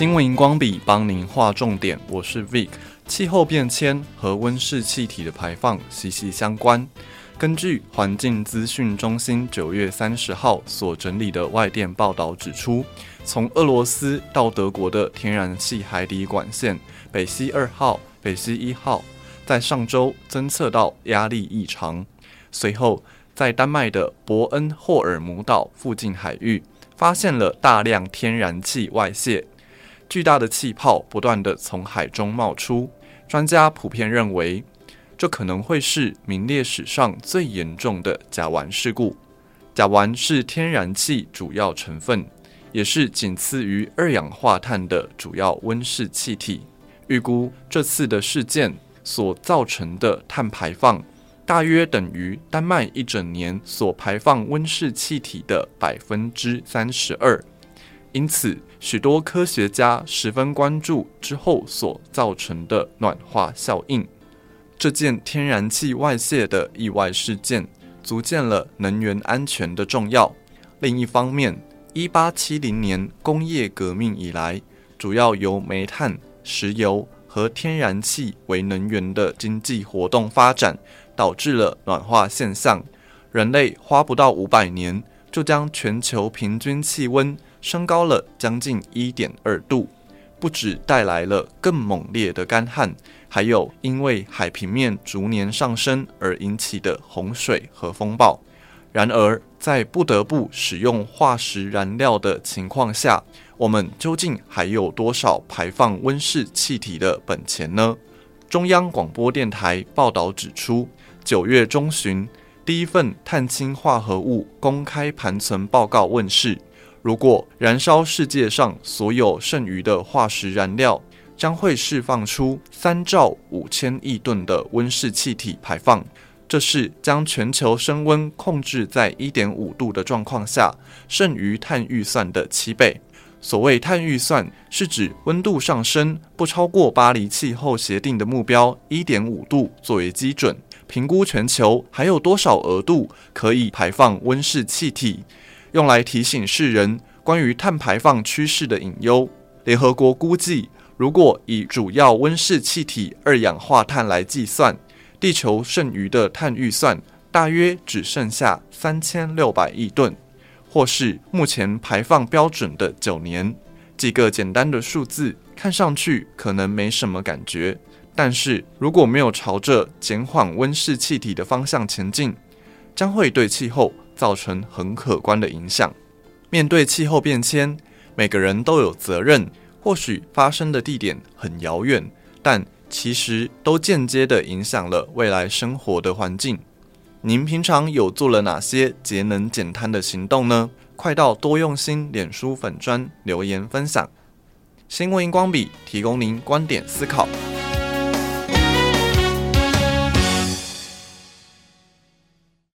新闻荧光笔帮您画重点，我是 Vic。气候变迁和温室气体的排放息息相关。根据环境资讯中心九月三十号所整理的外电报道指出，从俄罗斯到德国的天然气海底管线北溪二号、北溪一号，在上周侦测到压力异常。随后，在丹麦的伯恩霍尔姆岛附近海域，发现了大量天然气外泄。巨大的气泡不断地从海中冒出，专家普遍认为，这可能会是名列史上最严重的甲烷事故。甲烷是天然气主要成分，也是仅次于二氧化碳的主要温室气体。预估这次的事件所造成的碳排放，大约等于丹麦一整年所排放温室气体的百分之三十二。因此，许多科学家十分关注之后所造成的暖化效应。这件天然气外泄的意外事件，足见了能源安全的重要。另一方面，一八七零年工业革命以来，主要由煤炭、石油和天然气为能源的经济活动发展，导致了暖化现象。人类花不到五百年，就将全球平均气温升高了将近一点二度，不只带来了更猛烈的干旱，还有因为海平面逐年上升而引起的洪水和风暴。然而，在不得不使用化石燃料的情况下，我们究竟还有多少排放温室气体的本钱呢？中央广播电台报道指出，九月中旬，第一份碳氢化合物公开盘存报告问世。如果燃烧世界上所有剩余的化石燃料，将会释放出三兆五千亿吨的温室气体排放。这是将全球升温控制在一点五度的状况下，剩余碳预算的七倍。所谓碳预算，是指温度上升不超过巴黎气候协定的目标一点五度作为基准，评估全球还有多少额度可以排放温室气体。用来提醒世人关于碳排放趋势的隐忧。联合国估计，如果以主要温室气体二氧化碳来计算，地球剩余的碳预算大约只剩下三千六百亿吨，或是目前排放标准的九年。几个简单的数字看上去可能没什么感觉，但是如果没有朝着减缓温室气体的方向前进，将会对气候造成很可观的影响。面对气候变迁，每个人都有责任。或许发生的地点很遥远，但其实都间接地影响了未来生活的环境。您平常有做了哪些节能减碳的行动呢？快到多用心脸书粉专留言分享。新闻荧光笔提供您观点思考。